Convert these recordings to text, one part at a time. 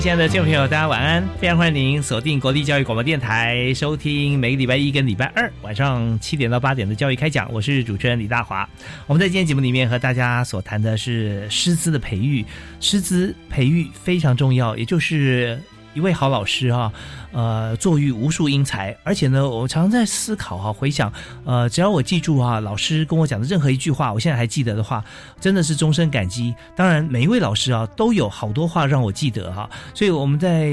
亲爱的听众朋友，大家晚安！非常欢迎您锁定国立教育广播电台，收听每个礼拜一跟礼拜二晚上七点到八点的教育开讲。我是主持人李大华。我们在今天节目里面和大家所谈的是师资的培育，师资培育非常重要，也就是。一位好老师哈，呃，作育无数英才，而且呢，我常常在思考哈，回想，呃，只要我记住哈，老师跟我讲的任何一句话，我现在还记得的话，真的是终身感激。当然，每一位老师啊，都有好多话让我记得哈，所以我们在。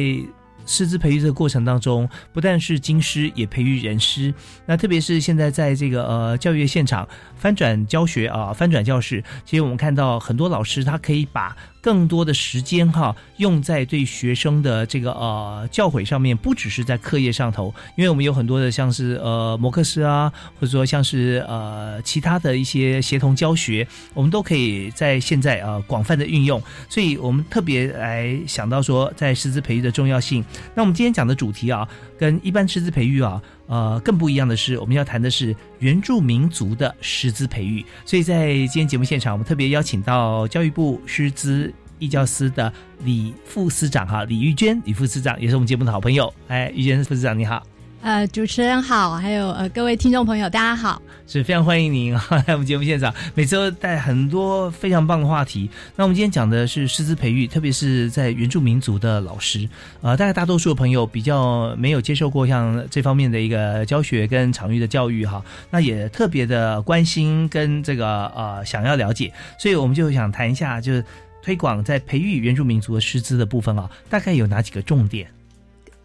师资培育这个过程当中，不但是经师，也培育人师。那特别是现在在这个呃教育现场翻转教学啊，翻转教室，其实我们看到很多老师，他可以把更多的时间哈用在对学生的这个呃教诲上面，不只是在课业上头。因为我们有很多的像是呃摩克斯啊，或者说像是呃其他的一些协同教学，我们都可以在现在啊广泛的运用。所以我们特别来想到说，在师资培育的重要性。那我们今天讲的主题啊，跟一般师资培育啊，呃，更不一样的是，我们要谈的是原住民族的师资培育。所以在今天节目现场，我们特别邀请到教育部师资义教司的李副司长哈，李玉娟，李副司长也是我们节目的好朋友。哎，玉娟副司长你好。呃，主持人好，还有呃各位听众朋友，大家好，是非常欢迎您哈 来我们节目现场，每次都带很多非常棒的话题。那我们今天讲的是师资培育，特别是在原住民族的老师，呃，大概大多数的朋友比较没有接受过像这方面的一个教学跟场域的教育哈，那也特别的关心跟这个呃想要了解，所以我们就想谈一下，就是推广在培育原住民族的师资的部分啊，大概有哪几个重点？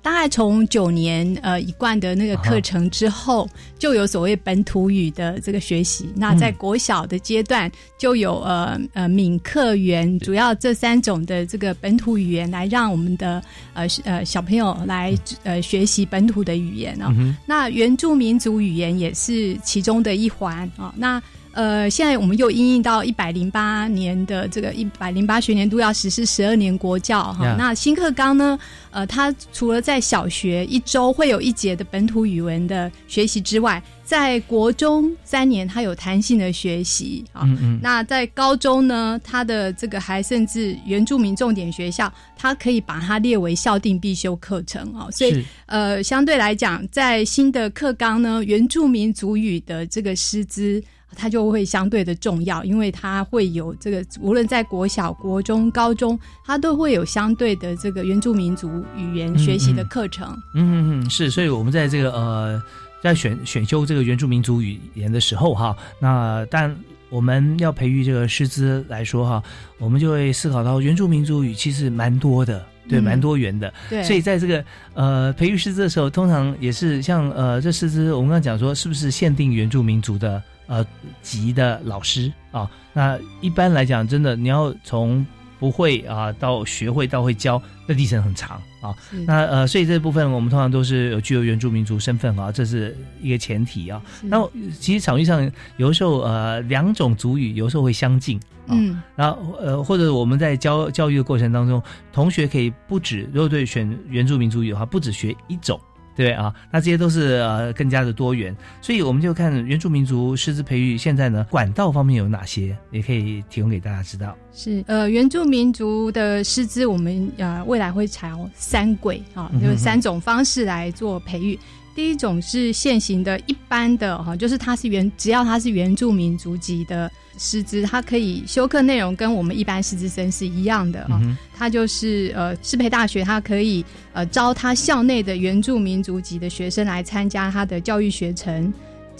大概从九年呃一贯的那个课程之后，就有所谓本土语的这个学习。那在国小的阶段，就有呃呃闽客原主要这三种的这个本土语言，来让我们的呃呃小朋友来呃学习本土的语言哦。那原住民族语言也是其中的一环啊。那呃，现在我们又因应到一百零八年的这个一百零八学年度要实施十二年国教哈。那新课纲呢，呃，它除了在小学一周会有一节的本土语文的学习之外，在国中三年它有弹性的学习啊。那在高中呢，它的这个还甚至原住民重点学校，它可以把它列为校定必修课程啊。所以呃，相对来讲，在新的课纲呢，原住民族语的这个师资。它就会相对的重要，因为它会有这个，无论在国小、国中、高中，它都会有相对的这个原住民族语言学习的课程。嗯嗯嗯，是，所以我们在这个呃，在选选修这个原住民族语言的时候哈，那但我们要培育这个师资来说哈，我们就会思考到原住民族语其实蛮多的。对，蛮多元的。对，所以在这个呃培育师资的时候，通常也是像呃这师资，我们刚刚讲说，是不是限定原住民族的呃级的老师啊？那一般来讲，真的你要从。不会啊，到学会到会教，那历程很长啊。那呃，所以这部分我们通常都是有具有原住民族身份啊，这是一个前提啊。那其实场域上有的时候呃，两种族语有时候会相近啊。然后呃，或者我们在教教育的过程当中，同学可以不止如果对选原住民族语的话，不止学一种。对啊，那这些都是呃更加的多元，所以我们就看原住民族师资培育现在呢管道方面有哪些，也可以提供给大家知道。是呃原住民族的师资，我们呃未来会采用三轨啊，就是三种方式来做培育。第一种是现行的一般的哈，就是它是原只要它是原住民族籍的师资，他可以修课内容跟我们一般师资生是一样的哈。它就是呃，师培大学他可以呃招他校内的原住民族籍的学生来参加他的教育学程。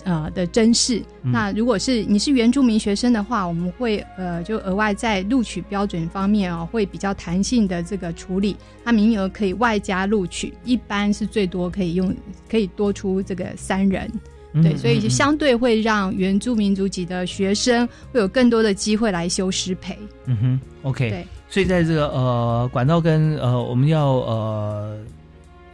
呃的真试，那如果是你是原住民学生的话，我们会呃就额外在录取标准方面哦，会比较弹性的这个处理，它名额可以外加录取，一般是最多可以用可以多出这个三人，对，所以就相对会让原住民族籍的学生会有更多的机会来修师培。嗯哼，OK，对，所以在这个呃管道跟呃我们要呃。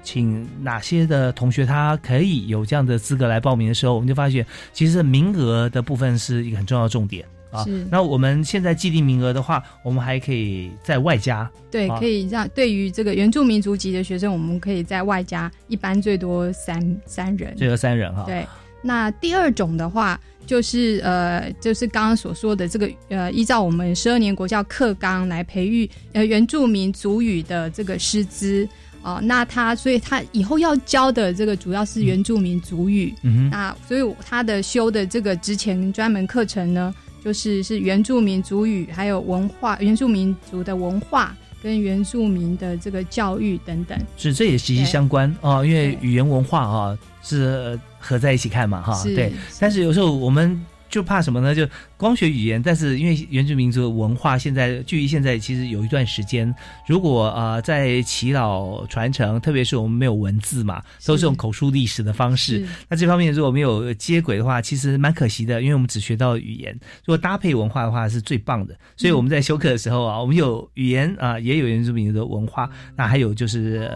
请哪些的同学他可以有这样的资格来报名的时候，我们就发现，其实名额的部分是一个很重要的重点啊。那我们现在既定名额的话，我们还可以在外加。对，可以让对于这个原住民族籍的学生，我们可以在外加，一般最多三三人。最多三人哈。对。那第二种的话，就是呃，就是刚刚所说的这个呃，依照我们十二年国教课纲来培育呃原住民族语的这个师资。哦，那他所以他以后要教的这个主要是原住民族语，嗯那所以他的修的这个之前专门课程呢，就是是原住民族语，还有文化，原住民族的文化跟原住民的这个教育等等，是这也息息相关哦，因为语言文化啊是合在一起看嘛哈，对，但是有时候我们。就怕什么呢？就光学语言，但是因为原住民族的文化，现在距离现在其实有一段时间，如果啊在祈祷传承，特别是我们没有文字嘛，都是用口述历史的方式，那这方面如果没有接轨的话，其实蛮可惜的，因为我们只学到语言，如果搭配文化的话是最棒的。所以我们在修课的时候啊，我们有语言啊，也有原住民族的文化，那还有就是。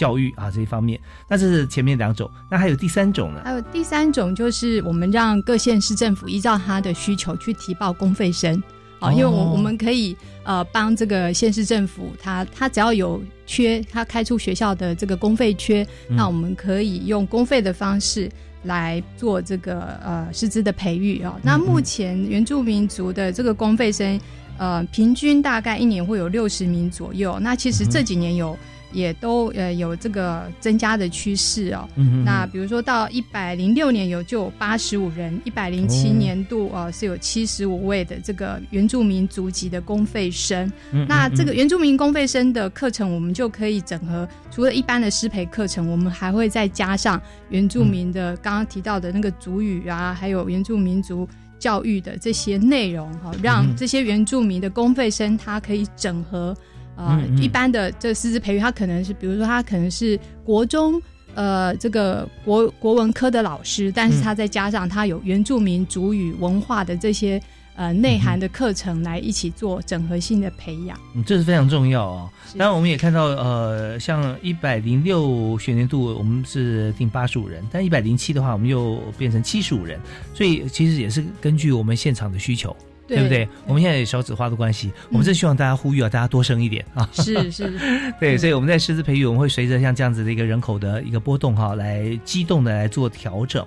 教育啊这一方面，那这是前面两种，那还有第三种呢？还有第三种就是我们让各县市政府依照他的需求去提报公费生啊，因为我我们可以呃帮这个县市政府，他他只要有缺，他开出学校的这个公费缺，那我们可以用公费的方式来做这个呃师资的培育啊。那目前原住民族的这个公费生呃平均大概一年会有六十名左右，那其实这几年有。也都呃有这个增加的趋势哦。那比如说到一百零六年有就有八十五人，一百零七年度啊是有七十五位的这个原住民族籍的公费生。那这个原住民公费生的课程，我们就可以整合，除了一般的师培课程，我们还会再加上原住民的刚刚提到的那个族语啊，还有原住民族教育的这些内容哈，让这些原住民的公费生他可以整合。啊，一般的这师资培育，他可能是，比如说他可能是国中呃这个国国文科的老师，但是他再加上他有原住民族语文化的这些呃内涵的课程来一起做整合性的培养，嗯，这是非常重要啊。当然，我们也看到呃，像一百零六学年度我们是定八十五人，但一百零七的话，我们又变成七十五人，所以其实也是根据我们现场的需求。对不对？我们现在有少子化的关系，我们是希望大家呼吁啊，大家多生一点 啊。是是，对，所以我们在师资培育，我们会随着像这样子的一个人口的一个波动哈，来机动的来做调整。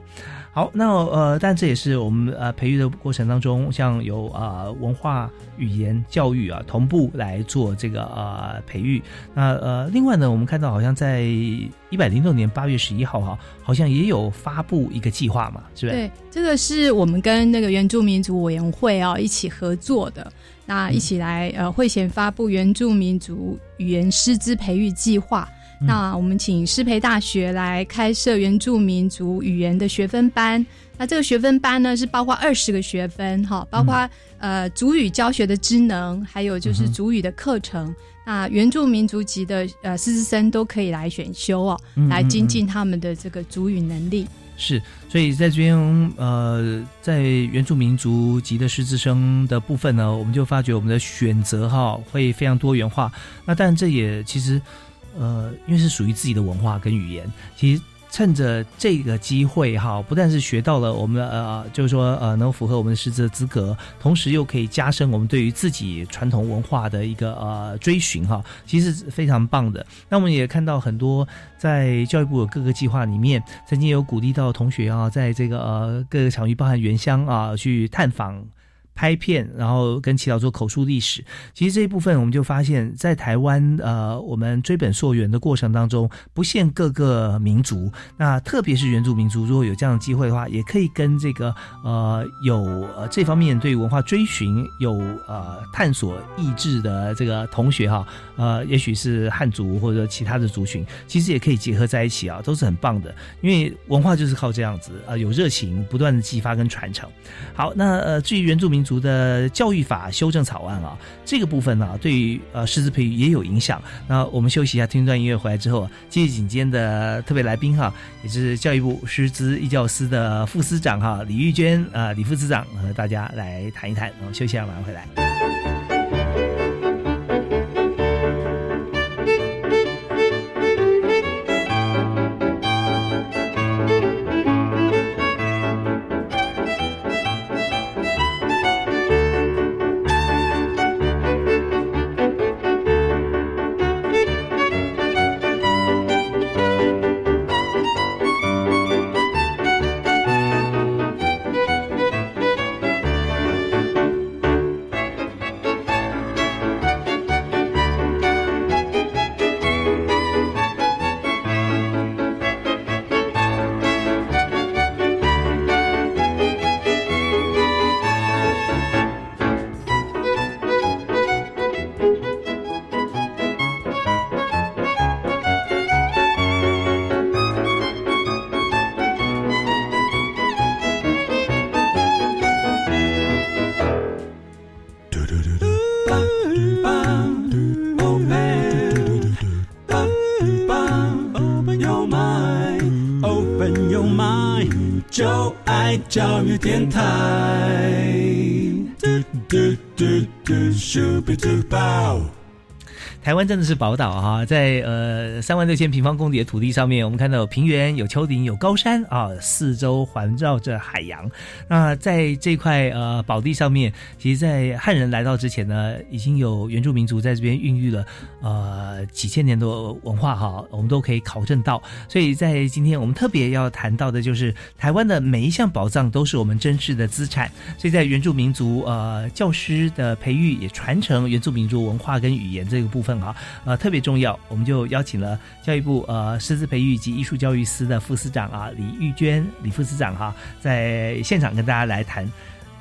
好，那呃，但这也是我们呃培育的过程当中，像有啊文化语言教育啊同步来做这个呃培育。那呃，另外呢，我们看到好像在一百零六年八月十一号哈，好像也有发布一个计划嘛，是不是？对，这个是我们跟那个原住民族委员会啊一起合作的，那一起来呃会前发布原住民族语言师资培育计划。那我们请师培大学来开设原住民族语言的学分班。那这个学分班呢，是包括二十个学分，哈，包括呃主语教学的职能，还有就是主语的课程。那原住民族籍的呃师资生都可以来选修哦，来精进他们的这个主语能力。是，所以在这边呃，在原住民族籍的师资生的部分呢，我们就发觉我们的选择哈会非常多元化。那但这也其实。呃，因为是属于自己的文化跟语言，其实趁着这个机会哈，不但是学到了我们呃，就是说呃，能符合我们的师资的资格，同时又可以加深我们对于自己传统文化的一个呃追寻哈，其实是非常棒的。那我们也看到很多在教育部的各个计划里面，曾经有鼓励到同学啊，在这个呃各个场域，包含原乡啊，去探访。拍片，然后跟祈祷做口述历史。其实这一部分我们就发现，在台湾呃，我们追本溯源的过程当中，不限各个民族，那特别是原住民族，如果有这样的机会的话，也可以跟这个呃有呃这方面对文化追寻有呃探索意志的这个同学哈，呃，也许是汉族或者其他的族群，其实也可以结合在一起啊，都是很棒的。因为文化就是靠这样子啊，有热情，不断的激发跟传承。好，那呃，至于原住民族的教育法修正草案啊，这个部分呢，对于呃师资培育也有影响。那我们休息一下，听一段音乐回来之后，继续请今天的特别来宾哈，也是教育部师资义教司的副司长哈李玉娟啊李副司长和大家来谈一谈。然后休息一下，马上回来。台湾真的是宝岛哈，在呃三万六千平方公里的土地上面，我们看到有平原、有丘陵、有高山啊，四周环绕着海洋。那在这块呃宝地上面，其实，在汉人来到之前呢，已经有原住民族在这边孕育了呃几千年的文化哈，我们都可以考证到。所以在今天我们特别要谈到的就是台湾的每一项宝藏都是我们珍视的资产。所以在原住民族呃教师的培育也传承原住民族文化跟语言这个部分。啊，呃，特别重要，我们就邀请了教育部呃师资培育及艺术教育司的副司长啊李玉娟李副司长哈，在现场跟大家来谈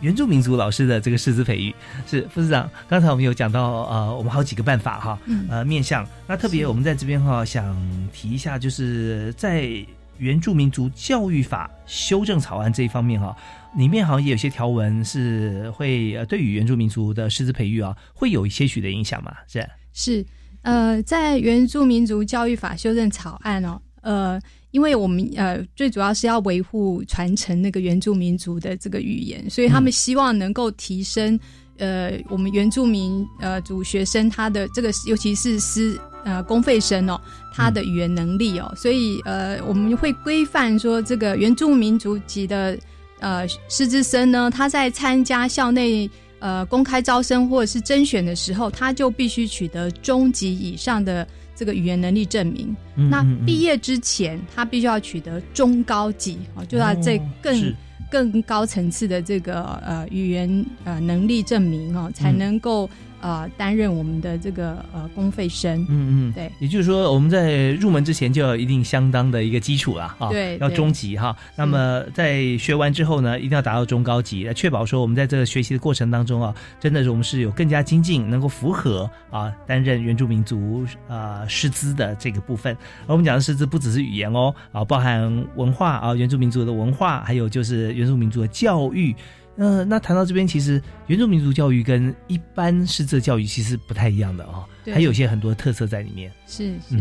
原住民族老师的这个师资培育。是副司长，刚才我们有讲到呃，我们好几个办法哈，呃，面向那特别我们在这边哈想提一下，就是在原住民族教育法修正草案这一方面哈，里面好像也有些条文是会呃对于原住民族的师资培育啊会有一些许的影响嘛，是。是，呃，在原住民族教育法修正草案哦，呃，因为我们呃最主要是要维护传承那个原住民族的这个语言，所以他们希望能够提升呃我们原住民呃族学生他的这个尤其是师呃公费生哦他的语言能力哦，所以呃我们会规范说这个原住民族籍的呃师资生呢，他在参加校内。呃，公开招生或者是甄选的时候，他就必须取得中级以上的这个语言能力证明。那毕业之前，他必须要取得中高级啊，就要在更更高层次的这个呃语言呃能力证明哦，才能够。呃，担任我们的这个呃公费生，嗯嗯，对，也就是说，我们在入门之前就要一定相当的一个基础了啊，对，要中级哈。那么在学完之后呢，一定要达到中高级，来确保说我们在这个学习的过程当中啊，真的是我们是有更加精进，能够符合啊担任原住民族啊师资的这个部分。而我们讲的师资不只是语言哦，啊，包含文化啊，原住民族的文化，还有就是原住民族的教育。呃，那谈到这边，其实原住民族教育跟一般师资教育其实不太一样的哦，还有些很多特色在里面。是，是。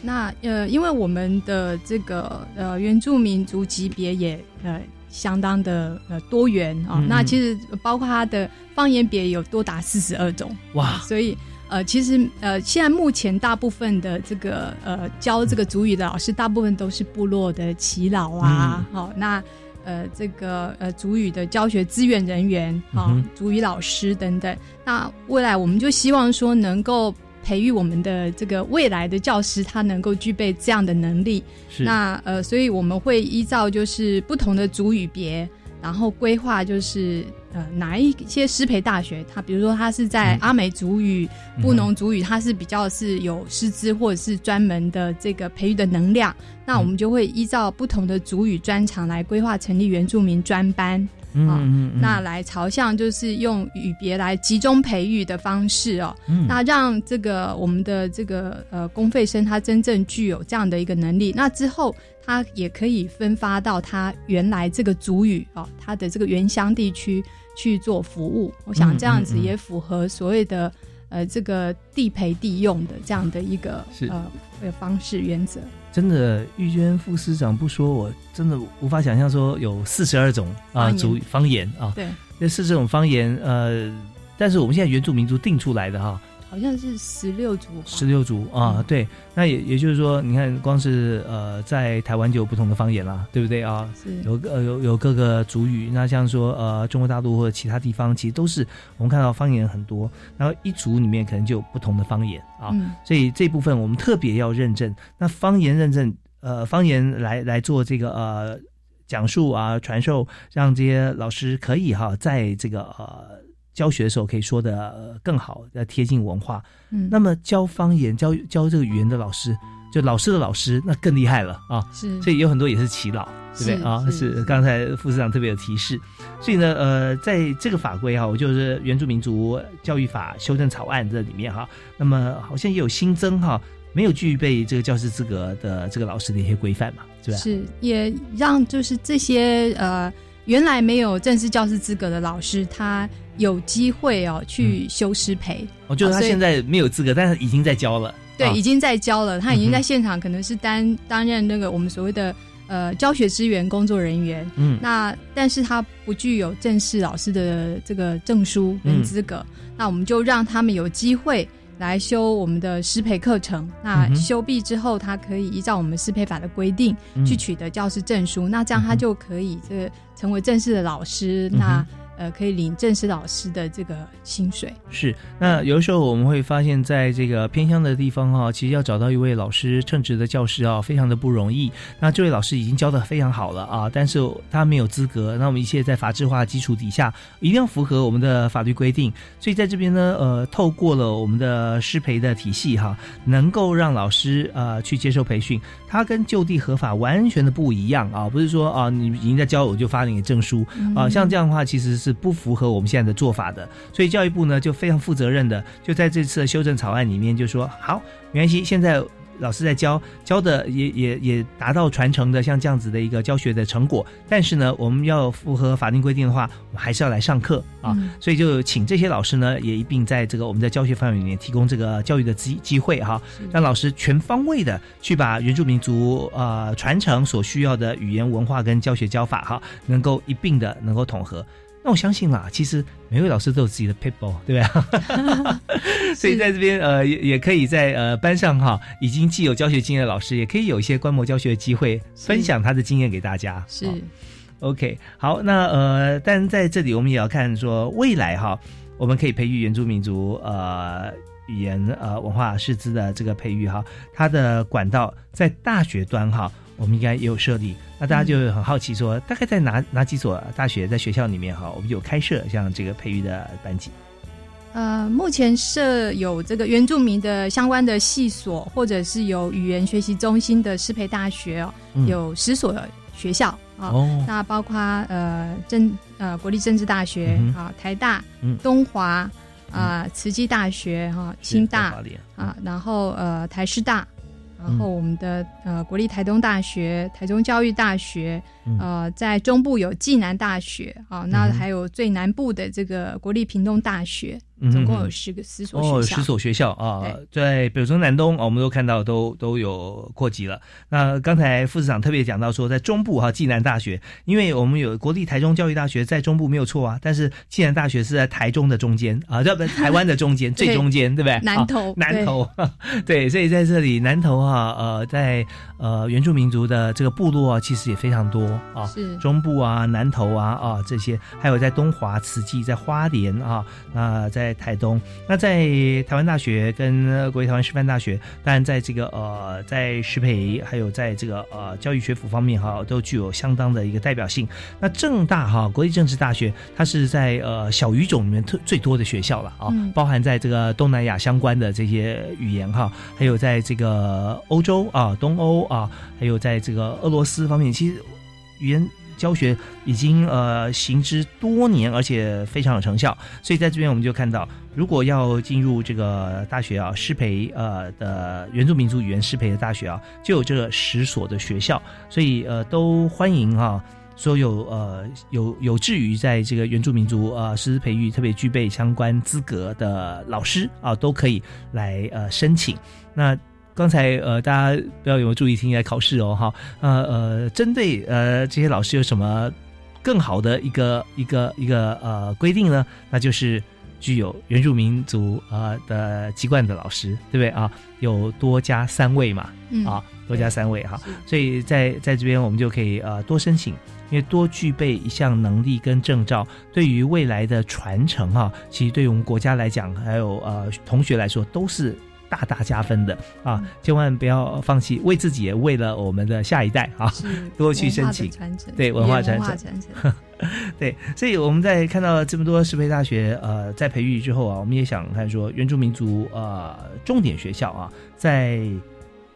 那呃，因为我们的这个呃原住民族级别也呃相当的呃多元啊，那其实包括它的方言别有多达四十二种哇，所以呃其实呃现在目前大部分的这个呃教这个族语的老师，大部分都是部落的耆老啊，好那。呃，这个呃，主语的教学资源人员啊，主语老师等等。那未来我们就希望说，能够培育我们的这个未来的教师，他能够具备这样的能力。是。那呃，所以我们会依照就是不同的主语别，然后规划就是呃哪一些师培大学，它比如说它是在阿美族语、布农族语，它是比较是有师资或者是专门的这个培育的能量，那我们就会依照不同的族语专长来规划成立原住民专班。嗯嗯，那来朝向就是用语别来集中培育的方式哦，那让这个我们的这个呃公费生他真正具有这样的一个能力，那之后他也可以分发到他原来这个族语哦，他的这个原乡地区去做服务。我想这样子也符合所谓的呃这个地培地用的这样的一个呃个方式原则。真的，玉娟副司长不说，我真的无法想象说有四十二种啊族方言啊。对，那四十种方言，呃，但是我们现在原住民族定出来的哈。好像是十六族，十六族啊，对，那也也就是说，你看，光是呃，在台湾就有不同的方言啦，对不对？啊？有呃有有各个族语，那像说呃中国大陆或者其他地方，其实都是我们看到方言很多，然后一族里面可能就有不同的方言啊，所以这部分我们特别要认证。那方言认证，呃，方言来来做这个呃讲述啊传授，让这些老师可以哈，在这个呃。教学的时候可以说的更好，要贴近文化。嗯，那么教方言、教教这个语言的老师，就老师的老师，那更厉害了啊！是，所以有很多也是耆老，对不对啊？是，刚才副市长特别有提示。所以呢，呃，在这个法规哈，我就是《原住民族教育法》修正草案这里面哈，那么好像也有新增哈，没有具备这个教师资格的这个老师的一些规范嘛，是吧？是，也让就是这些呃。原来没有正式教师资格的老师，他有机会哦去修师培。哦，就是他现在没有资格，但是已经在教了。对，已经在教了。他已经在现场，可能是担担任那个我们所谓的呃教学支援工作人员。嗯，那但是他不具有正式老师的这个证书跟资格。那我们就让他们有机会。来修我们的师培课程，那修毕之后，他可以依照我们师培法的规定去取得教师证书，那这样他就可以这个成为正式的老师。那。呃，可以领正式老师的这个薪水是。那有的时候我们会发现，在这个偏乡的地方哈，其实要找到一位老师称职的教师啊，非常的不容易。那这位老师已经教的非常好了啊，但是他没有资格。那我们一切在法制化基础底下，一定要符合我们的法律规定。所以在这边呢，呃，透过了我们的师培的体系哈，能够让老师呃去接受培训，他跟就地合法完全的不一样啊，不是说啊你已经在教我就发你证书啊，像这样的话其实是。不符合我们现在的做法的，所以教育部呢就非常负责任的，就在这次的修正草案里面就说好，没关系，现在老师在教，教的也也也达到传承的像这样子的一个教学的成果，但是呢，我们要符合法定规定的话，我们还是要来上课啊，所以就请这些老师呢也一并在这个我们的教学范围里面提供这个教育的机机会哈，让老师全方位的去把原住民族呃传承所需要的语言文化跟教学教法哈，能够一并的能够统合。那我相信啦，其实每位老师都有自己的 people，对吧？所以在这边呃，也也可以在呃班上哈，已经既有教学经验的老师，也可以有一些观摩教学的机会，分享他的经验给大家。是，OK，好，那呃，但在这里我们也要看说未来哈，我们可以培育原住民族呃语言呃文化师资的这个培育哈，它的管道在大学端哈。我们应该也有设立，那大家就很好奇，说大概在哪哪几所大学在学校里面哈，我们有开设像这个培育的班级。呃，目前设有这个原住民的相关的系所，或者是有语言学习中心的师培大学哦，有十所学校啊。那包括呃政呃国立政治大学啊，台大、东华啊，慈济大学哈，清大啊，然后呃台师大。然后我们的呃国立台东大学、台中教育大学，呃在中部有暨南大学啊，那还有最南部的这个国立屏东大学。总共有十个十所学校，哦，十所学校啊，在北中南东，我们都看到都都有扩及了。那刚才副市长特别讲到说，在中部哈，暨南大学，因为我们有国立台中教育大学在中部没有错啊，但是暨南大学是在台中的中间啊，在台湾的中间 最中间，对不对？南投，南投，对，所以在这里南投哈，呃，在呃原住民族的这个部落啊，其实也非常多啊，是中部啊，南投啊啊这些，还有在东华、慈济，在花莲啊，那在。在台东。那在台湾大学跟国立台湾师范大学，当然在这个呃在师培还有在这个呃教育学府方面哈，都具有相当的一个代表性。那正大哈国立政治大学，它是在呃小语种里面特最多的学校了啊，包含在这个东南亚相关的这些语言哈，还有在这个欧洲啊东欧啊，还有在这个俄罗斯方面，其实语言。教学已经呃行之多年，而且非常有成效。所以在这边我们就看到，如果要进入这个大学啊，师培呃的原住民族语言师培的大学啊，就有这个十所的学校。所以呃都欢迎哈，所有呃有有志于在这个原住民族呃师资培育特别具备相关资格的老师啊，都可以来呃申请。那。刚才呃，大家不要有没有注意听来考试哦，哈，呃呃，针对呃这些老师有什么更好的一个一个一个呃规定呢？那就是具有原住民族呃的籍贯的老师，对不对啊？有多加三位嘛，啊，多加三位哈，所以在在这边我们就可以呃多申请，因为多具备一项能力跟证照，对于未来的传承哈，其实对于我们国家来讲，还有呃同学来说都是。大大加分的啊！千万不要放弃，为自己也为了我们的下一代啊，多去申请。对文化传承，对。所以我们在看到这么多师培大学呃在培育之后啊，我们也想看说原住民族呃重点学校啊，在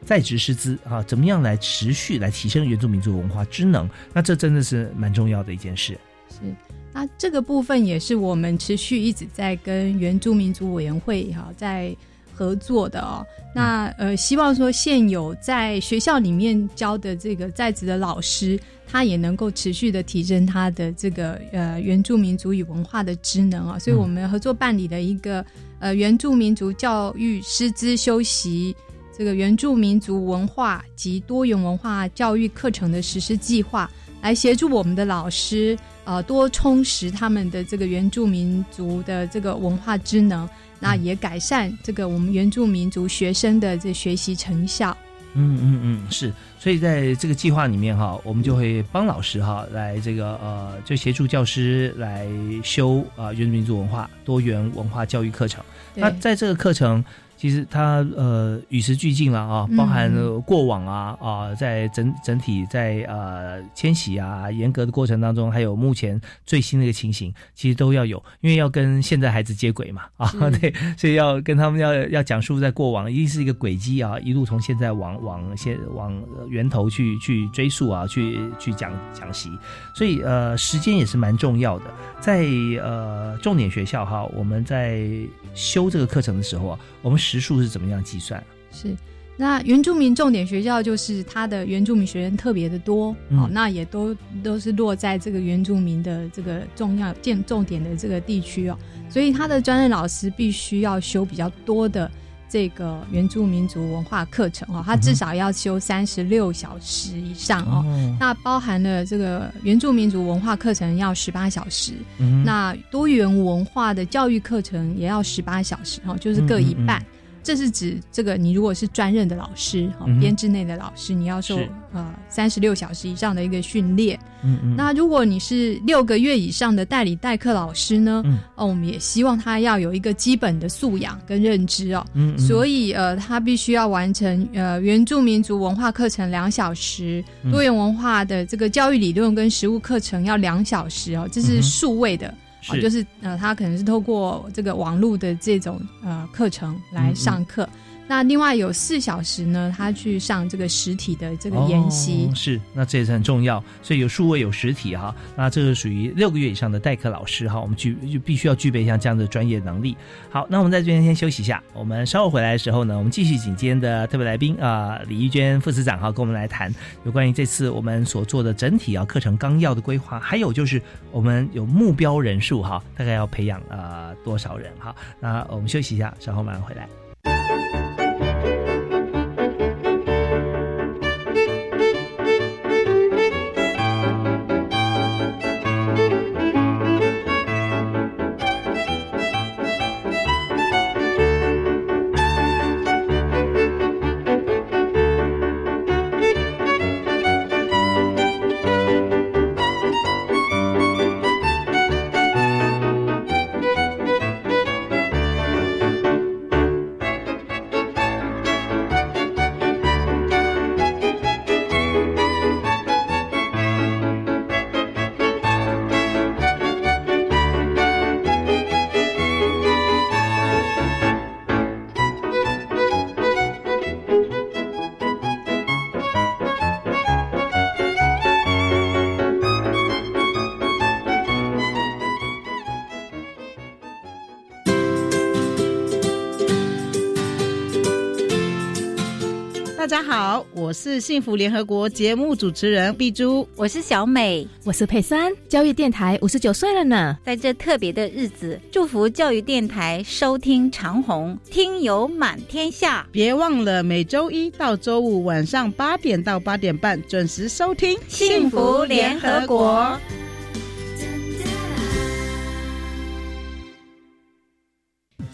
在职师资啊，怎么样来持续来提升原住民族文化之能？那这真的是蛮重要的一件事。是，那这个部分也是我们持续一直在跟原住民族委员会哈在。合作的哦，那呃，希望说现有在学校里面教的这个在职的老师，他也能够持续的提升他的这个呃原住民族与文化的职能啊，所以我们合作办理了一个呃原住民族教育师资修习这个原住民族文化及多元文化教育课程的实施计划，来协助我们的老师呃多充实他们的这个原住民族的这个文化职能。那也改善这个我们原住民族学生的这学习成效。嗯嗯嗯，是。所以在这个计划里面哈，我们就会帮老师哈来这个呃，就协助教师来修啊原住民族文化多元文化教育课程。那在这个课程。其实它呃与时俱进了啊，包含过往啊啊，在整整体在呃迁徙啊严格的过程当中，还有目前最新的一个情形，其实都要有，因为要跟现在孩子接轨嘛啊，对，所以要跟他们要要讲述在过往，一定是一个轨迹啊，一路从现在往往先往源头去去追溯啊，去去讲讲习，所以呃时间也是蛮重要的，在呃重点学校哈，我们在修这个课程的时候啊，我们时数是怎么样计算？是，那原住民重点学校就是它的原住民学生特别的多，哦，那也都都是落在这个原住民的这个重要建重点的这个地区哦，所以他的专任老师必须要修比较多的这个原住民族文化课程哦，他至少要修三十六小时以上哦，那包含了这个原住民族文化课程要十八小时，那多元文化的教育课程也要十八小时哦，就是各一半。这是指这个，你如果是专任的老师，哈，编制内的老师，你要受呃三十六小时以上的一个训练。嗯嗯。那如果你是六个月以上的代理代课老师呢？嗯。哦，我们也希望他要有一个基本的素养跟认知哦。嗯。所以呃，他必须要完成呃原住民族文化课程两小时，多元文化的这个教育理论跟实务课程要两小时哦，这是数位的。啊，就是呃，他可能是透过这个网络的这种呃课程来上课。那另外有四小时呢，他去上这个实体的这个研习，是那这也是很重要。所以有数位有实体哈，那这个属于六个月以上的代课老师哈，我们具就必须要具备像这样的专业能力。好，那我们在这边先休息一下，我们稍后回来的时候呢，我们继续请今天的特别来宾啊，李玉娟副司长哈，跟我们来谈有关于这次我们所做的整体啊课程纲要的规划，还有就是我们有目标人数哈，大概要培养呃多少人哈？那我们休息一下，稍后马上回来。大家好，我是幸福联合国节目主持人碧珠，我是小美，我是佩珊。教育电台五十九岁了呢，在这特别的日子，祝福教育电台收听长虹，听友满天下。别忘了每周一到周五晚上八点到八点半准时收听幸福联合国。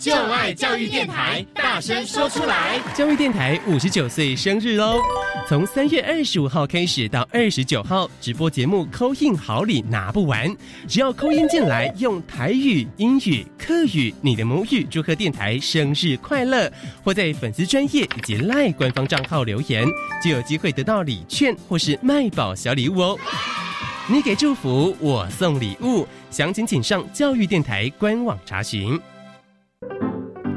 就爱教育电台，大声说出来！教育电台五十九岁生日喽！从三月二十五号开始到二十九号，直播节目扣印好礼拿不完，只要扣印进来，用台语、英语、客语、你的母语祝贺电台生日快乐，或在粉丝专业以及赖官方账号留言，就有机会得到礼券或是卖宝小礼物哦！你给祝福，我送礼物，详情请上教育电台官网查询。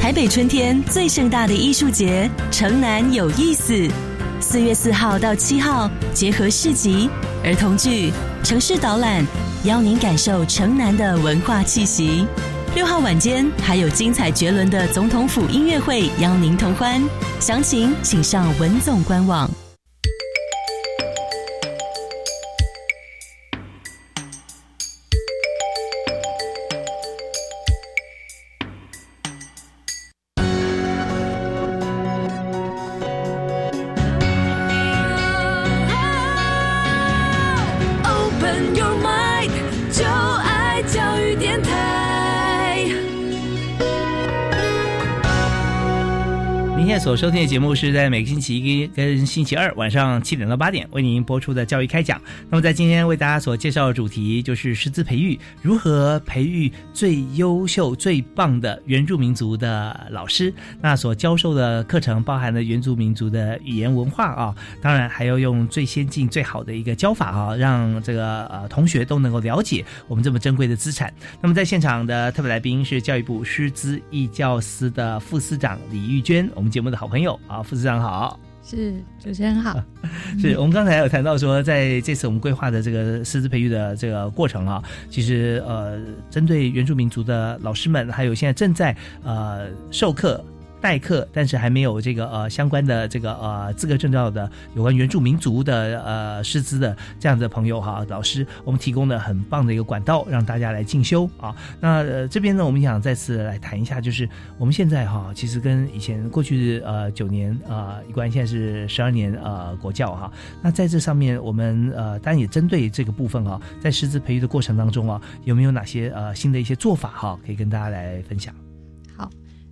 台北春天最盛大的艺术节城南有意思，四月四号到七号，结合市集、儿童剧、城市导览，邀您感受城南的文化气息。六号晚间还有精彩绝伦的总统府音乐会，邀您同欢。详情请上文总官网。所收听的节目是在每个星期一跟星期二晚上七点到八点为您播出的教育开讲。那么在今天为大家所介绍的主题就是师资培育，如何培育最优秀、最棒的原住民族的老师。那所教授的课程包含了原住民族的语言文化啊，当然还要用最先进、最好的一个教法啊，让这个呃同学都能够了解我们这么珍贵的资产。那么在现场的特别来宾是教育部师资义教司的副司长李玉娟，我们节目。的好朋友啊，副市长好，是主持人好，是我们刚才有谈到说，在这次我们规划的这个师资培育的这个过程啊，其实呃，针对原住民族的老师们，还有现在正在呃授课。代课，但是还没有这个呃相关的这个呃资格证照的有关原住民族的呃师资的这样的朋友哈，老师，我们提供的很棒的一个管道，让大家来进修啊。那呃、这边呢，我们想再次来谈一下，就是我们现在哈，其实跟以前过去呃九年啊，一贯现在是十二年呃国教哈。那在这上面，我们呃当然也针对这个部分哈，在师资培育的过程当中啊，有没有哪些呃新的一些做法哈，可以跟大家来分享？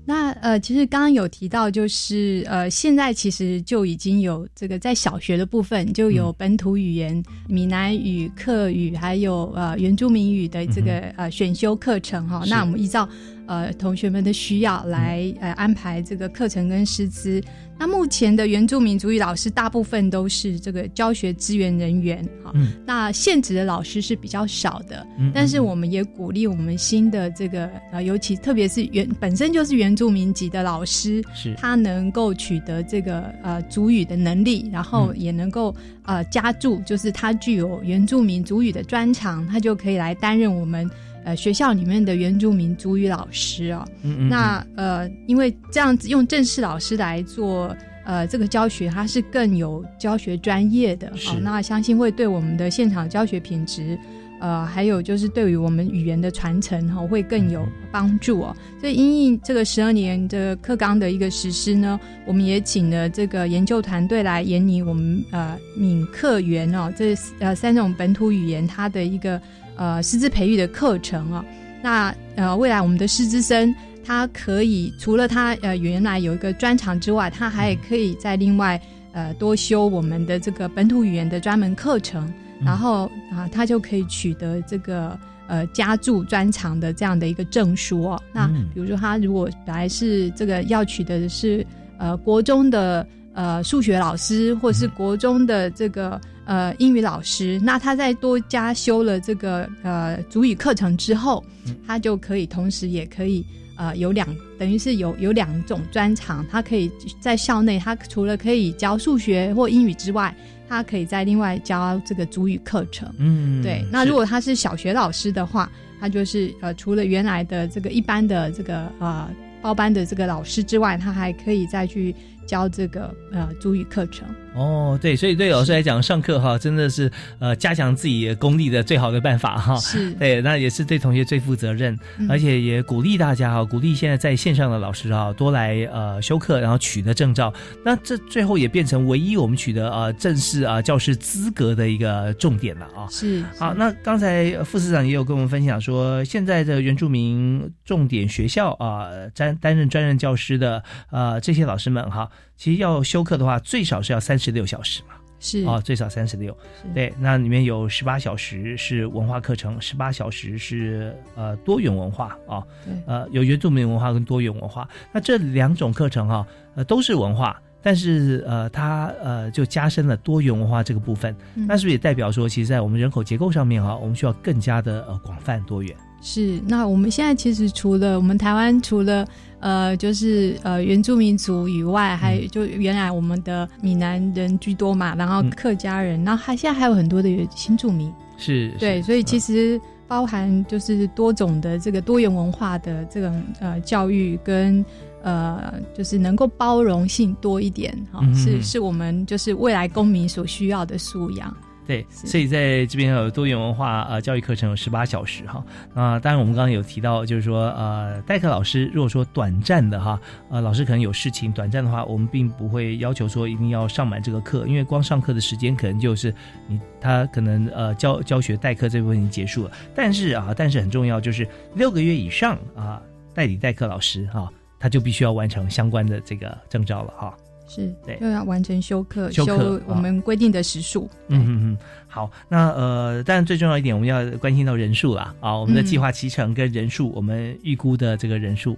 那呃，其实刚刚有提到，就是呃，现在其实就已经有这个在小学的部分就有本土语言、闽南语、客语，还有呃原住民语的这个呃选修课程哈。那我们依照。呃，同学们的需要来呃安排这个课程跟师资。那目前的原住民族语老师大部分都是这个教学资源人员哈。那现职的老师是比较少的，但是我们也鼓励我们新的这个呃，尤其特别是原本身就是原住民籍的老师，是他能够取得这个呃族语的能力，然后也能够呃加注，就是他具有原住民族语的专长，他就可以来担任我们。呃，学校里面的原住民族语老师哦，那呃，因为这样子用正式老师来做呃这个教学，它是更有教学专业的，好，那相信会对我们的现场教学品质，呃，还有就是对于我们语言的传承哈，会更有帮助哦。所以，因应这个十二年的课纲的一个实施呢，我们也请了这个研究团队来研拟我们呃闽客源哦，这呃三种本土语言它的一个。呃，师资培育的课程啊，那呃，未来我们的师资生，他可以除了他呃原来有一个专长之外，他还可以在另外呃多修我们的这个本土语言的专门课程，然后啊，他就可以取得这个呃加注专长的这样的一个证书哦。那比如说他如果本来是这个要取得的是呃国中的。呃数学老师，或是国中的这个呃英语老师，那他在多加修了这个呃主语课程之后，他就可以同时也可以呃有两等于是有有两种专长，他可以在校内，他除了可以教数学或英语之外。他可以在另外教这个主语课程，嗯，对。那如果他是小学老师的话，他就是呃，除了原来的这个一般的这个呃包班的这个老师之外，他还可以再去教这个呃主语课程。哦，对，所以对老师来讲，上课哈真的是呃加强自己功力的最好的办法哈。是，对，那也是对同学最负责任，而且也鼓励大家哈，鼓励现在在线上的老师啊多来呃修课，然后取得证照。那这最后也变成唯一我们取得呃正式啊教师资格的一个重点了啊。是，好，那刚才副市长也有跟我们分享说，现在的原住民重点学校啊担担任专任教师的呃这些老师们哈。其实要修课的话，最少是要三十六小时嘛，是啊，最少三十六。对，那里面有十八小时是文化课程，十八小时是呃多元文化啊，呃有原住民文化跟多元文化。那这两种课程哈，呃都是文化，但是呃它呃就加深了多元文化这个部分。那是不是也代表说，其实，在我们人口结构上面哈，我们需要更加的呃广泛多元？是。那我们现在其实除了我们台湾除了。呃，就是呃，原住民族以外，还有就原来我们的闽南人居多嘛，然后客家人，然后还现在还有很多的新住民，是对，所以其实包含就是多种的这个多元文化的这种呃教育跟呃，就是能够包容性多一点，哈，是是我们就是未来公民所需要的素养。对，所以在这边有多元文化呃教育课程有十八小时哈。啊，当然我们刚刚有提到，就是说呃代课老师如果说短暂的哈呃老师可能有事情短暂的话，我们并不会要求说一定要上满这个课，因为光上课的时间可能就是你他可能呃教教学代课这部分已经结束了，但是啊但是很重要就是六个月以上啊代理代课老师哈他就必须要完成相关的这个证照了哈。是对，又要完成休课，休课我们规定的时数。嗯嗯嗯，好，那呃，但最重要一点，我们要关心到人数啦。啊，我们的计划期程跟人数，我们预估的这个人数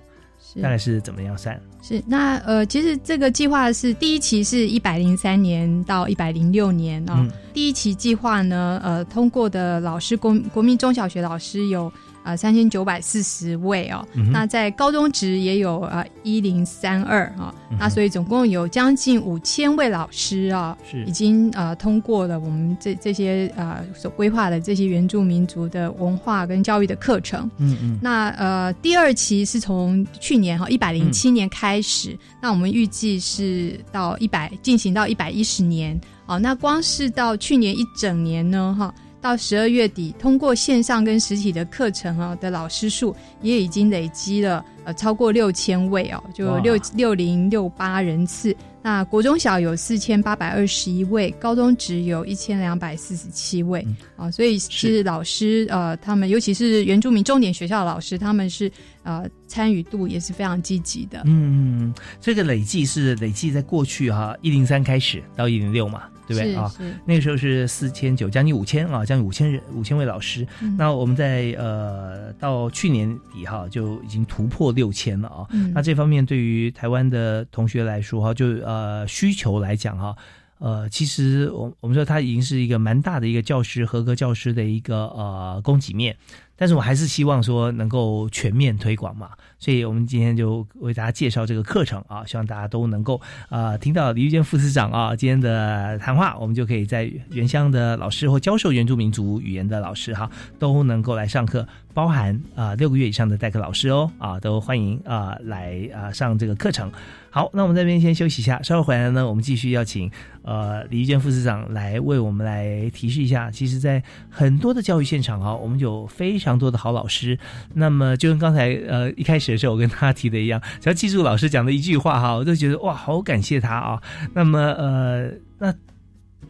大概是怎么样算？是那呃，其实这个计划是第一期是一百零三年到一百零六年啊。第一期计划呢，呃，通过的老师国国民中小学老师有。啊，三千九百四十位哦，那在高中职也有啊一零三二啊，那所以总共有将近五千位老师啊，是已经呃通过了我们这这些呃所规划的这些原住民族的文化跟教育的课程。嗯嗯。那呃第二期是从去年哈一百零七年开始，那我们预计是到一百进行到一百一十年。哦，那光是到去年一整年呢，哈。到十二月底，通过线上跟实体的课程啊的老师数也已经累积了呃超过六千位哦，就六六零六八人次。那国中小有四千八百二十一位，高中只有一千两百四十七位啊，所以是老师呃，他们尤其是原住民重点学校的老师，他们是呃参与度也是非常积极的。嗯，这个累计是累计在过去哈一零三开始到一零六嘛。对不对啊？那个时候是四千九，将近五千啊，将近五千人，五千位老师。那我们在呃到去年底哈就已经突破六千了啊。那这方面对于台湾的同学来说哈，就呃需求来讲哈，呃其实我我们说它已经是一个蛮大的一个教师合格教师的一个呃供给面。但是我还是希望说能够全面推广嘛，所以我们今天就为大家介绍这个课程啊，希望大家都能够啊听到李玉娟副司长啊今天的谈话，我们就可以在原乡的老师或教授原住民族语言的老师哈都能够来上课，包含啊六个月以上的代课老师哦啊都欢迎啊来啊上这个课程。好，那我们这边先休息一下，稍后回来呢，我们继续邀请呃李玉娟副司长来为我们来提示一下，其实，在很多的教育现场啊，我们有非常多的好老师。那么，就跟刚才呃一开始学时候我跟他提的一样，只要记住老师讲的一句话哈，我都觉得哇，好感谢他啊。那么呃，那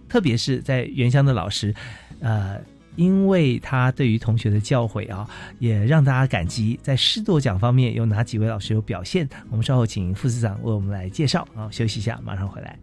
特别是在原乡的老师，呃。因为他对于同学的教诲啊，也让大家感激。在师铎奖方面，有哪几位老师有表现？我们稍后请副司长为我们来介绍。啊，休息一下，马上回来。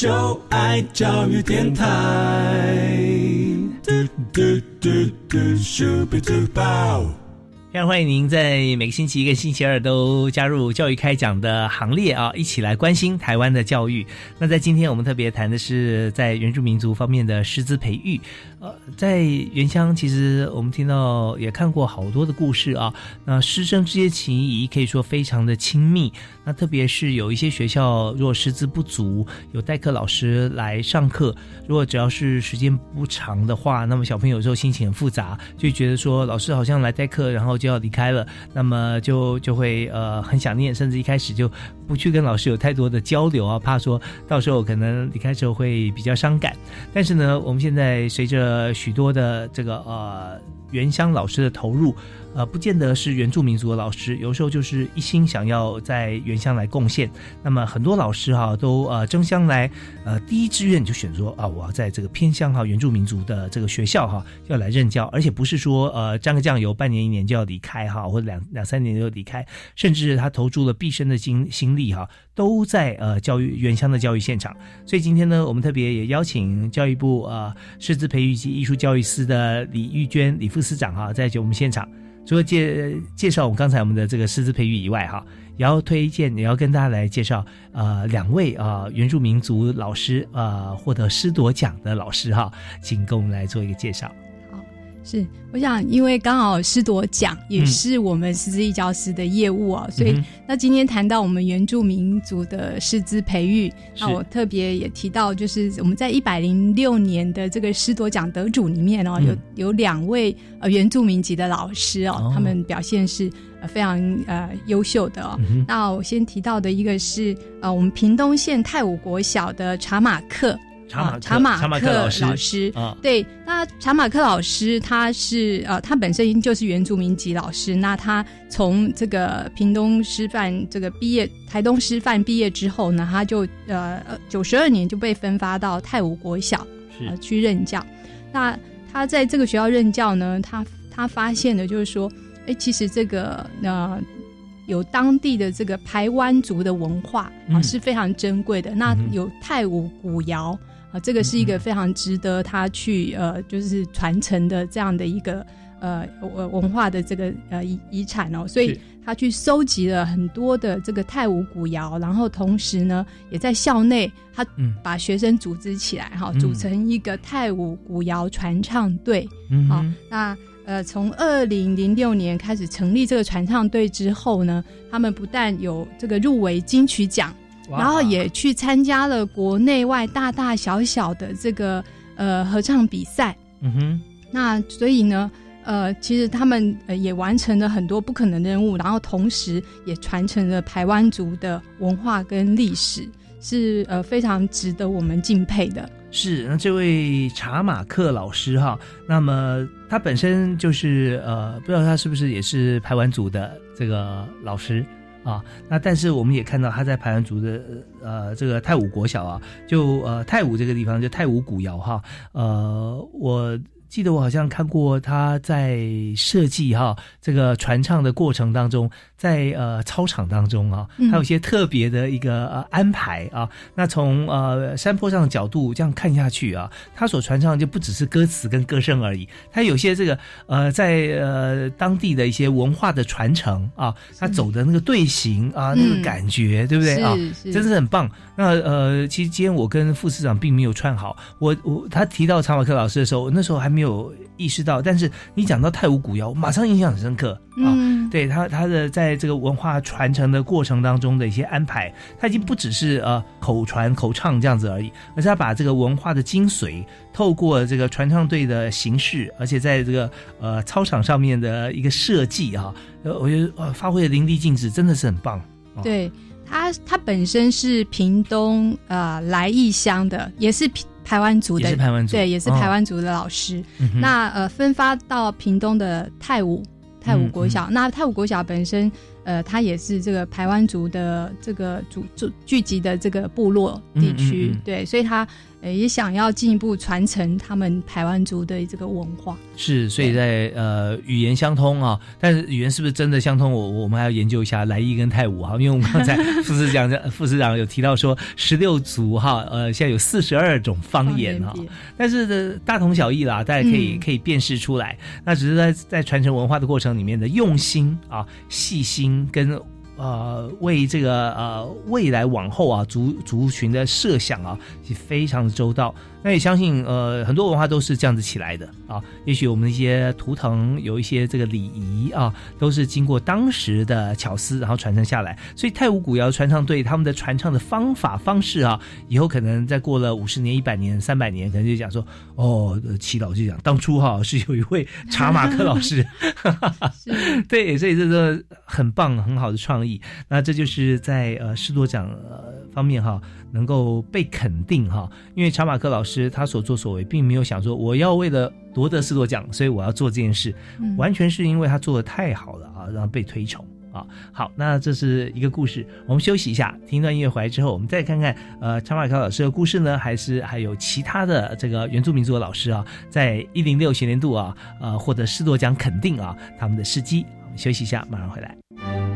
châu ai chào như thiên thai do do do do super duper 非常欢迎您在每个星期一跟星期二都加入教育开讲的行列啊，一起来关心台湾的教育。那在今天我们特别谈的是在原住民族方面的师资培育。呃，在原乡其实我们听到也看过好多的故事啊。那师生之间情谊可以说非常的亲密。那特别是有一些学校，如果师资不足，有代课老师来上课，如果只要是时间不长的话，那么小朋友有时候心情很复杂，就觉得说老师好像来代课，然后就要离开了，那么就就会呃很想念，甚至一开始就不去跟老师有太多的交流啊，怕说到时候可能离开之后会比较伤感。但是呢，我们现在随着，许多的这个呃原乡老师的投入。呃，不见得是原住民族的老师，有时候就是一心想要在原乡来贡献。那么很多老师哈都呃争相来，呃第一志愿就选说啊，我要在这个偏乡哈原住民族的这个学校哈要来任教，而且不是说呃沾个酱油半年一年就要离开哈，或者两两三年就离开，甚至他投注了毕生的精心力哈，都在呃教育原乡的教育现场。所以今天呢，我们特别也邀请教育部呃师资培育及艺术教育司的李玉娟李副司长哈在我们现场。除了介介绍我们刚才我们的这个师资培育以外，哈，也要推荐，也要跟大家来介绍，呃，两位啊原住民族老师，呃，获得师铎奖的老师，哈，请跟我们来做一个介绍。是，我想，因为刚好师铎奖也是我们师资一教师的业务啊，所以那今天谈到我们原住民族的师资培育，那我特别也提到，就是我们在一百零六年的这个师铎奖得主里面哦，有有两位呃原住民籍的老师哦，他们表现是非常呃优秀的哦。那我先提到的一个是呃我们屏东县太武国小的查马克。查马查马克老师，对，那查马克老师他是呃，他本身就是原住民籍老师。那他从这个屏东师范这个毕业，台东师范毕业之后呢，他就呃九十二年就被分发到泰武国小呃去任教。那他在这个学校任教呢，他他发现的就是说，哎，其实这个呃有当地的这个排湾族的文化啊是非常珍贵的。那有泰武古窑。啊，这个是一个非常值得他去呃，就是传承的这样的一个呃文文化的这个呃遗遗产哦，所以他去收集了很多的这个太武古窑，然后同时呢，也在校内他把学生组织起来哈，组成一个太武古窑传唱队。好，那呃，从二零零六年开始成立这个传唱队之后呢，他们不但有这个入围金曲奖。然后也去参加了国内外大大小小的这个呃合唱比赛，嗯哼，那所以呢，呃，其实他们呃也完成了很多不可能的任务，然后同时也传承了台湾族的文化跟历史，是呃非常值得我们敬佩的。是，那这位查马克老师哈，那么他本身就是呃，不知道他是不是也是台湾族的这个老师。啊，那但是我们也看到他在排湾族的呃这个太武国小啊，就呃太武这个地方就太武古窑哈，呃我。记得我好像看过他在设计哈这个传唱的过程当中，在呃操场当中啊，他有一些特别的一个呃安排啊。那从呃山坡上的角度这样看下去啊，他所传唱就不只是歌词跟歌声而已，他有些这个呃在呃当地的一些文化的传承啊，他走的那个队形啊，那个感觉对不对啊？真是很棒。那呃，其实今天我跟副市长并没有串好，我我他提到长马克老师的时候，那时候还没有意识到，但是你讲到太武古窑，马上印象很深刻啊。对他他的在这个文化传承的过程当中的一些安排，他已经不只是呃口传口唱这样子而已，而是他把这个文化的精髓透过这个传唱队的形式，而且在这个呃操场上面的一个设计啊，呃，我觉得呃发挥的淋漓尽致，真的是很棒。对。他他本身是屏东呃来义乡的，也是台湾族的，也是台湾族，对，也是台湾族的老师。那呃分发到屏东的泰武泰武国小，那泰武国小本身呃，它也是这个台湾族的这个组组聚集的这个部落地区，嗯嗯嗯。对，所以他呃也想要进一步传承他们台湾族的这个文化。是，所以在呃语言相通啊，但是语言是不是真的相通？我我们还要研究一下来意跟泰武哈，因为我们刚才 副市长副市长有提到说十六族哈，呃，现在有四十二种方言哈，但是的大同小异啦，大家可以、嗯可以辨识出来。那只是在在传承文化的过程里面的用心啊、细心跟。呃，为这个呃未来往后啊族族群的设想啊，是非常的周到。那也相信呃很多文化都是这样子起来的啊。也许我们一些图腾有一些这个礼仪啊，都是经过当时的巧思，然后传承下来。所以太武古谣传唱队他们的传唱的方法方式啊，以后可能再过了五十年、一百年、三百年，可能就讲说哦，呃祈祷就讲当初哈、是有一位查马克老师，对，所以这个很棒、很好的创意。那这就是在呃师铎奖呃方面哈，能够被肯定哈，因为查马克老师他所作所为，并没有想说我要为了夺得师铎奖，所以我要做这件事，嗯完全是因为他做的太好了啊，然后被推崇。啊，好，那这是一个故事，我们休息一下，听一段音乐回来之后，我们再看看呃查马克老师的故事呢，还是还有其他的这个原住民族的老师啊，在一零六学年度啊，呃获得师铎奖肯定啊，他们的事迹。我们休息一下，马上回来。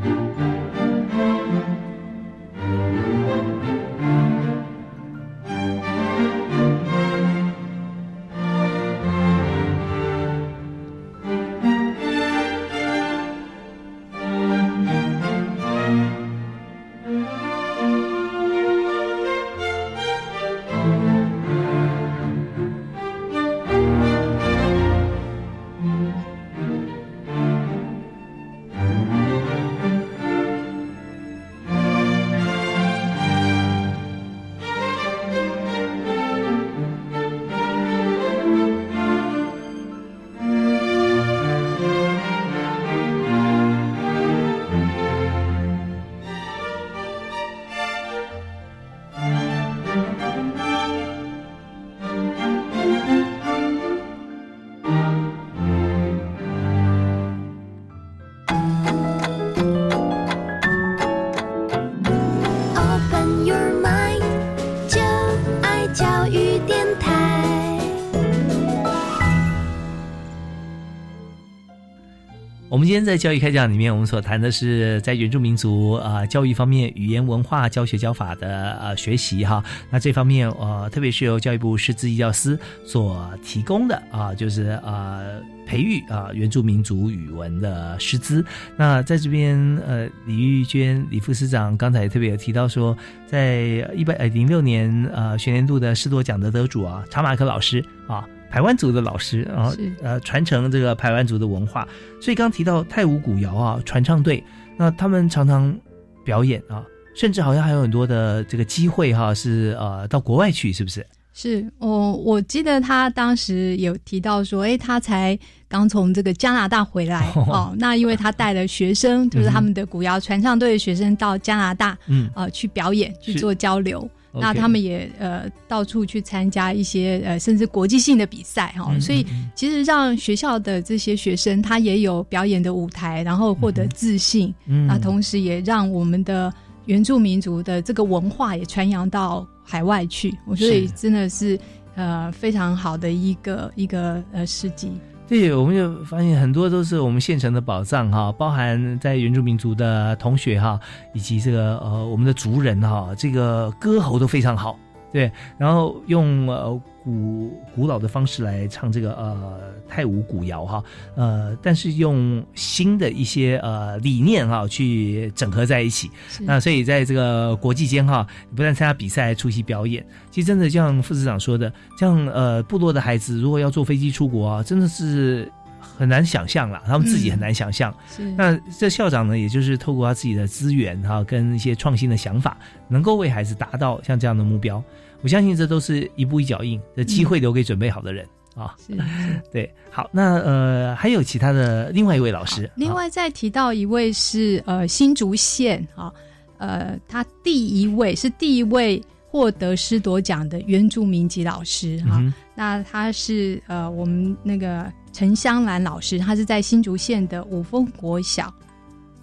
天在教育开讲里面，我们所谈的是在原住民族啊、教育方面语言文化教学教法的呃学习哈。那这方面呃，特别是由教育部师资教师所提供的啊、就是呃培育啊、原住民族语文的师资。那在这边呃，李玉娟李副司长刚才也特别有提到说，在一百呃零六年呃学年度的师铎奖的得主啊，查马克老师啊。排湾族的老师，然后是呃传承这个排湾族的文化，所以刚提到泰武古谣啊传唱队，那他们常常表演啊，甚至好像还有很多的这个机会哈、是呃到国外去，是不是？是我我记得他当时有提到说，哎，他才刚从这个加拿大回来 哦。那因为他带了学生，就是他们的古谣传唱队的学生到加拿大，嗯呃，去表演去做交流。那他们也呃到处去参加一些呃甚至国际性的比赛哈、嗯所以其实让学校的这些学生他也有表演的舞台，然后获得自信，嗯那同时也让我们的原住民族的这个文化也传扬到海外去。我觉得是真的是呃非常好的一个一个呃事迹。对，我们就发现很多都是我们县城的宝藏哈，包含在原住民族的同学哈，以及这个呃我们的族人哈，这个歌喉都非常好，对，然后用呃古古老的方式来唱这个呃泰舞古谣哈，呃，但是用新的一些呃理念哈去整合在一起，那所以在这个国际间哈，不但参加比赛，还出席表演。其实真的像副市长说的，像呃部落的孩子如果要坐飞机出国啊，真的是很难想象了，他们自己很难想象。是那这校长呢，也就是透过他自己的资源哈、跟一些创新的想法，能够为孩子达到像这样的目标。我相信这都是一步一脚印，的机会留给准备好的人。啊，是 对，好，那呃，还有其他的另外一位老师，另外再提到一位是呃新竹县啊，呃，他第一位是第一位获得师铎奖的原住民籍老师哈、那他是呃我们那个陈香兰老师，他是在新竹县的五峰国小。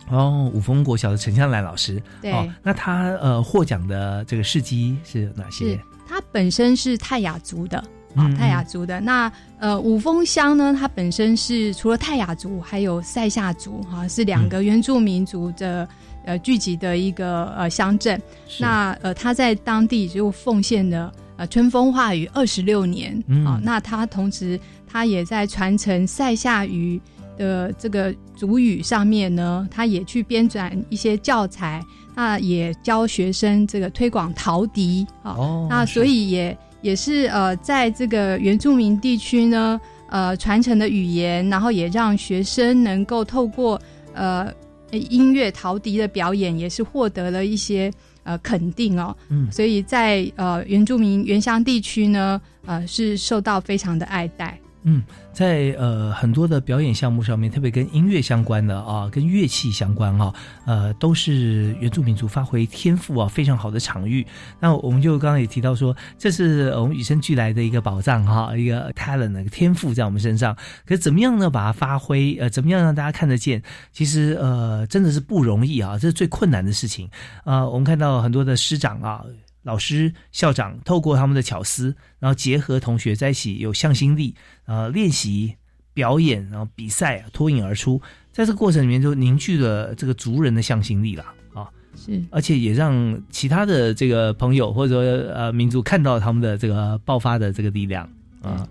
哦，五峰国小的陈香兰老师。对哦，那他呃获奖的这个事迹是哪些是？它本身是泰雅族的。啊、嗯泰雅族的那呃五峰乡呢，它本身是除了泰雅族，还有塞夏族哈、是两个原住民族的、呃聚集的一个呃乡镇。那呃他在当地就奉献了呃春风化雨二十六年啊、嗯那他同时他也在传承塞夏语的这个族语上面呢，他也去编纂一些教材，那也教学生这个推广陶笛啊。哦那所以也也是呃，在这个原住民地区呢，呃，传承的语言，然后也让学生能够透过呃音乐陶笛的表演，也是获得了一些呃肯定哦。嗯所以在呃原住民原乡地区呢，呃是受到非常的爱戴。嗯，在呃很多的表演项目上面，特别跟音乐相关的啊，跟乐器相关啊，呃，都是原住民族发挥天赋啊非常好的场域。那我们就刚刚也提到说，这是我们与生俱来的一个宝藏哈、一个 talent 一个天赋在我们身上。可是怎么样呢？把它发挥，呃，怎么样让大家看得见？其实呃真的是不容易啊，这是最困难的事情。呃，我们看到很多的师长啊。老师、校长透过他们的巧思，然后结合同学在一起，有向心力，呃，练习、表演，然后比赛脱颖而出，在这个过程里面就凝聚了这个族人的向心力啦啊，是，而且也让其他的这个朋友或者说呃民族看到他们的这个爆发的这个力量啊。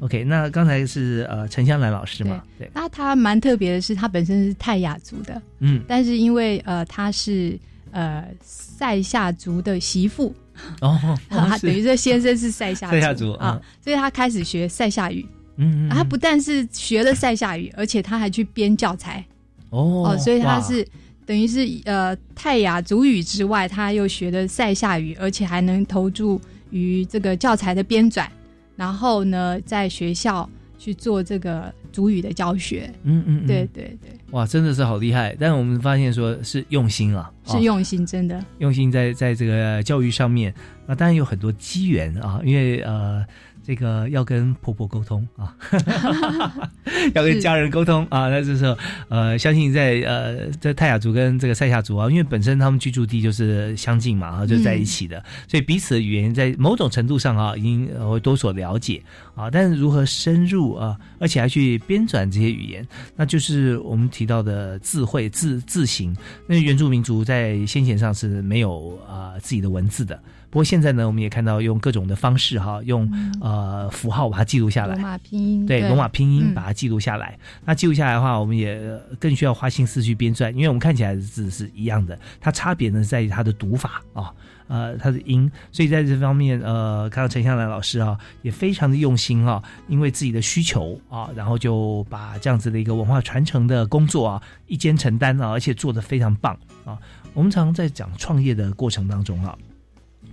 OK，那刚才是呃陈香兰老师嘛？对，那他蛮特别的是，他本身是泰雅族的，嗯，但是因为呃他是呃塞夏族的媳妇，哦，他等于这先生是塞夏塞夏族啊，所以他开始学塞夏语。嗯，啊他不但是学了塞夏语，而且他还去编教材。哦所以他是等于是呃泰雅族语之外，他又学了塞夏语，而且还能投注于这个教材的编纂，然后呢，在学校去做这个主语的教学。嗯嗯，嗯对对对，哇，真的是好厉害！但我们发现说是用心啊，是用心，真的。用心在在这个教育上面，那当然有很多机缘啊，因为呃，这个要跟婆婆沟通啊，要跟家人沟通啊，那这时候呃，相信在呃在泰雅族跟这个塞夏族啊，因为本身他们居住地就是相近嘛，啊，就在一起的，所以彼此的语言在某种程度上啊，已经呃会多所了解啊，但是如何深入啊，而且还去编纂这些语言，那就是我们提到的智慧、自自行。那原住民族在先贤上是没有啊、呃自己的文字的。不过现在呢，我们也看到用各种的方式哈，用、呃符号把它记录下来，罗马拼音对罗马拼音嗯把它记录下来。那记录下来的话，我们也更需要花心思去编撰，因为我们看起来的字是一样的，它差别呢在于它的读法啊。呃，它的音，所以在这方面，呃，看到陈向南老师啊，也非常的用心啊，因为自己的需求啊，然后就把这样子的一个文化传承的工作啊，一肩承担啊，而且做得非常棒啊。我们常常在讲创业的过程当中啊，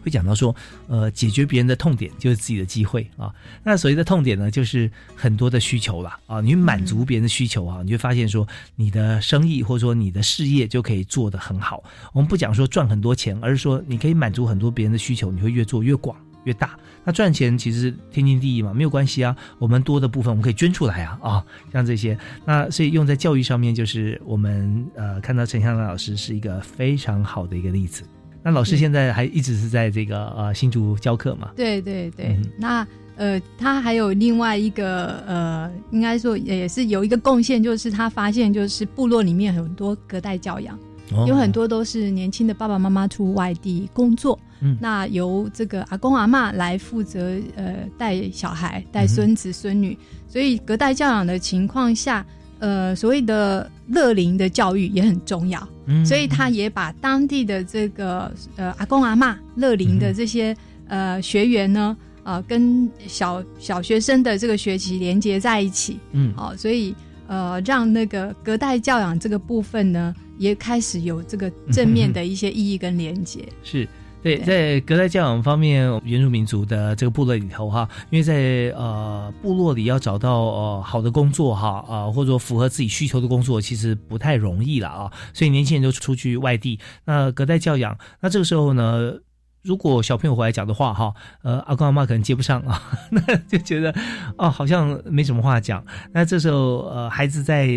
会讲到说，呃，解决别人的痛点就是自己的机会啊。那所谓的痛点呢，就是很多的需求啦啊。你满足别人的需求啊，你就发现说，你的生意或者说你的事业就可以做得很好。我们不讲说赚很多钱，而是说你可以满足很多别人的需求，你会越做越广越大。那赚钱其实天经地义嘛，没有关系啊。我们多的部分我们可以捐出来啊啊，像这些。那所以用在教育上面，就是我们呃看到陈香兰老师是一个非常好的一个例子。那老师现在还一直是在这个呃新竹教课嘛？对对对，嗯。那呃，他还有另外一个呃，应该说也是有一个贡献，就是他发现就是部落里面很多隔代教养，哦。有很多都是年轻的爸爸妈妈出外地工作，嗯。那由这个阿公阿嬷来负责呃带小孩、带孙子孙女，所以隔代教养的情况下，呃，所谓的乐龄的教育也很重要。嗯。所以他也把当地的这个呃阿公阿嬷乐龄的这些、呃学员呢，呃跟小小学生的这个学习连接在一起，嗯。好、所以呃让那个隔代教养这个部分呢，也开始有这个正面的一些意义跟连接。是对，在隔代教养方面，原住民族的这个部落里头哈，因为在呃部落里要找到呃好的工作哈啊、或者说符合自己需求的工作，其实不太容易了啊，所以年轻人都出去外地。那隔代教养，那这个时候呢？如果小朋友回来讲的话，哈，呃，阿公阿妈可能接不上啊，那就觉得哦，好像没什么话讲。那这时候，呃，孩子在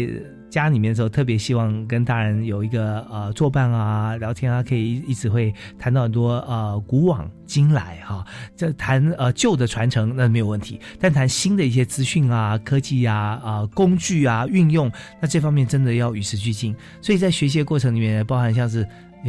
家里面的时候，特别希望跟大人有一个呃作伴啊、聊天啊，可以一直会谈到很多呃古往今来哈。这谈呃旧的传承那没有问题，但谈新的一些资讯啊、科技啊、啊工具啊运用，那这方面真的要与时俱进。所以在学习的过程里面，包含像是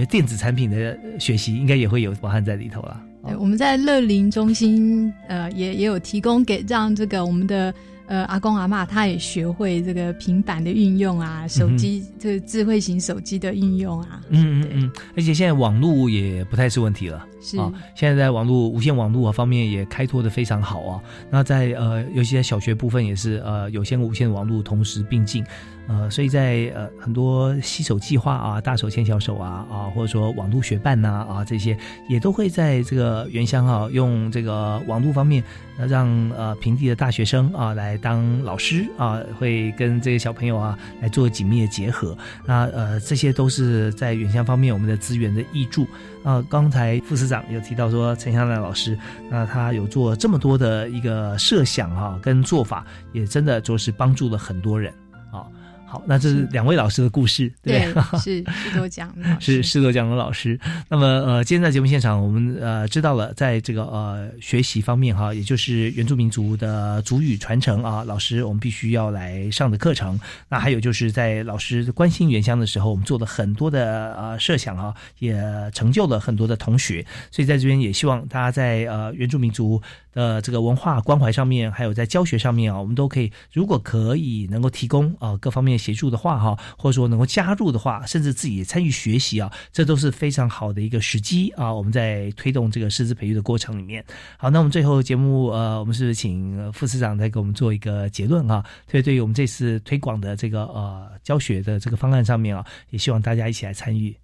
电子产品的学习，应该也会有包含在里头了。对，我们在乐龄中心呃也也有提供给让这个我们的。呃，阿公阿妈他也学会这个平板的运用啊，手机这个智慧型手机的运用啊。嗯嗯嗯，而且现在网络也不太是问题了。啊，现在在网络无线网络啊方面也开拓的非常好啊。那在呃，尤其在小学部分也是呃，有线无线网络同时并进。呃，所以在呃很多洗手计划啊、大手牵小手啊啊，或者说网络学伴呐啊这些，也都会在这个原乡啊用这个网络方面，让呃平地的大学生啊来当老师啊，会跟这些小朋友啊来做紧密的结合。那呃这些都是在原乡方面我们的资源的益助啊。刚才副司有提到说陈香兰老师，那他有做这么多的一个设想哈跟做法，也真的就是帮助了很多人啊。好，那这是两位老师的故事，对，是 师多讲的，是师多讲的老师。那么，呃，今天在节目现场，我们呃知道了，在这个呃学习方面哈，也就是原住民族的族语传承啊，老师我们必须要来上的课程。那还有就是在老师关心原乡的时候，我们做了很多的呃设想啊，也成就了很多的同学。所以在这边也希望大家在呃原住民族。呃，这个文化关怀上面，还有在教学上面啊，我们都可以，如果可以能够提供啊各方面协助的话哈，或者说能够加入的话，甚至自己参与学习啊，这都是非常好的一个时机啊。我们在推动这个师资培育的过程里面，好，那我们最后节目呃，我们是请副市长再给我们做一个结论啊。所以对于我们这次推广的这个呃教学的这个方案上面啊，也希望大家一起来参与。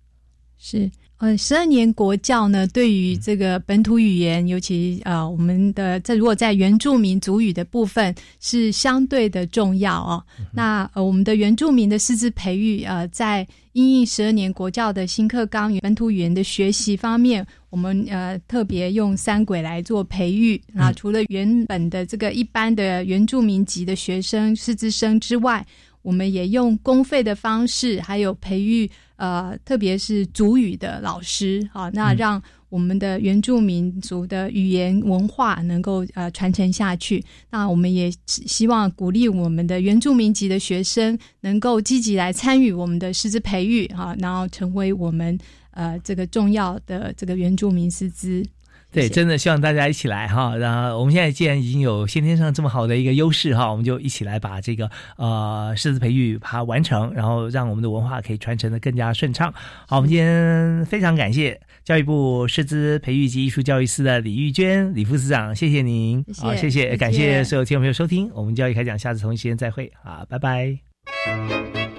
是。呃，十二年国教呢，对于这个本土语言，尤其呃，我们的在如果在原住民族语的部分是相对的重要哦。那呃，我们的原住民的师资培育，呃，在因应十二年国教的新课纲本土语言的学习方面，我们呃特别用三轨来做培育。那除了原本的这个一般的原住民级的学生师资生之外，我们也用公费的方式，还有培育。呃，特别是主语的老师啊，那让我们的原住民族的语言文化能够呃传承下去。那我们也希望鼓励我们的原住民籍的学生能够积极来参与我们的师资培育啊，然后成为我们呃这个重要的这个原住民师资。对，真的希望大家一起来哈。然后我们现在既然已经有先天上这么好的一个优势哈，我们就一起来把这个呃师资培育把它完成，然后让我们的文化可以传承的更加顺畅。好，我们今天非常感谢教育部师资培育及艺术教育司的李玉娟李副司长，谢谢您。好，谢谢，感谢所有听众朋友收听我们教育开讲，下次同一时间再会。啊，拜拜。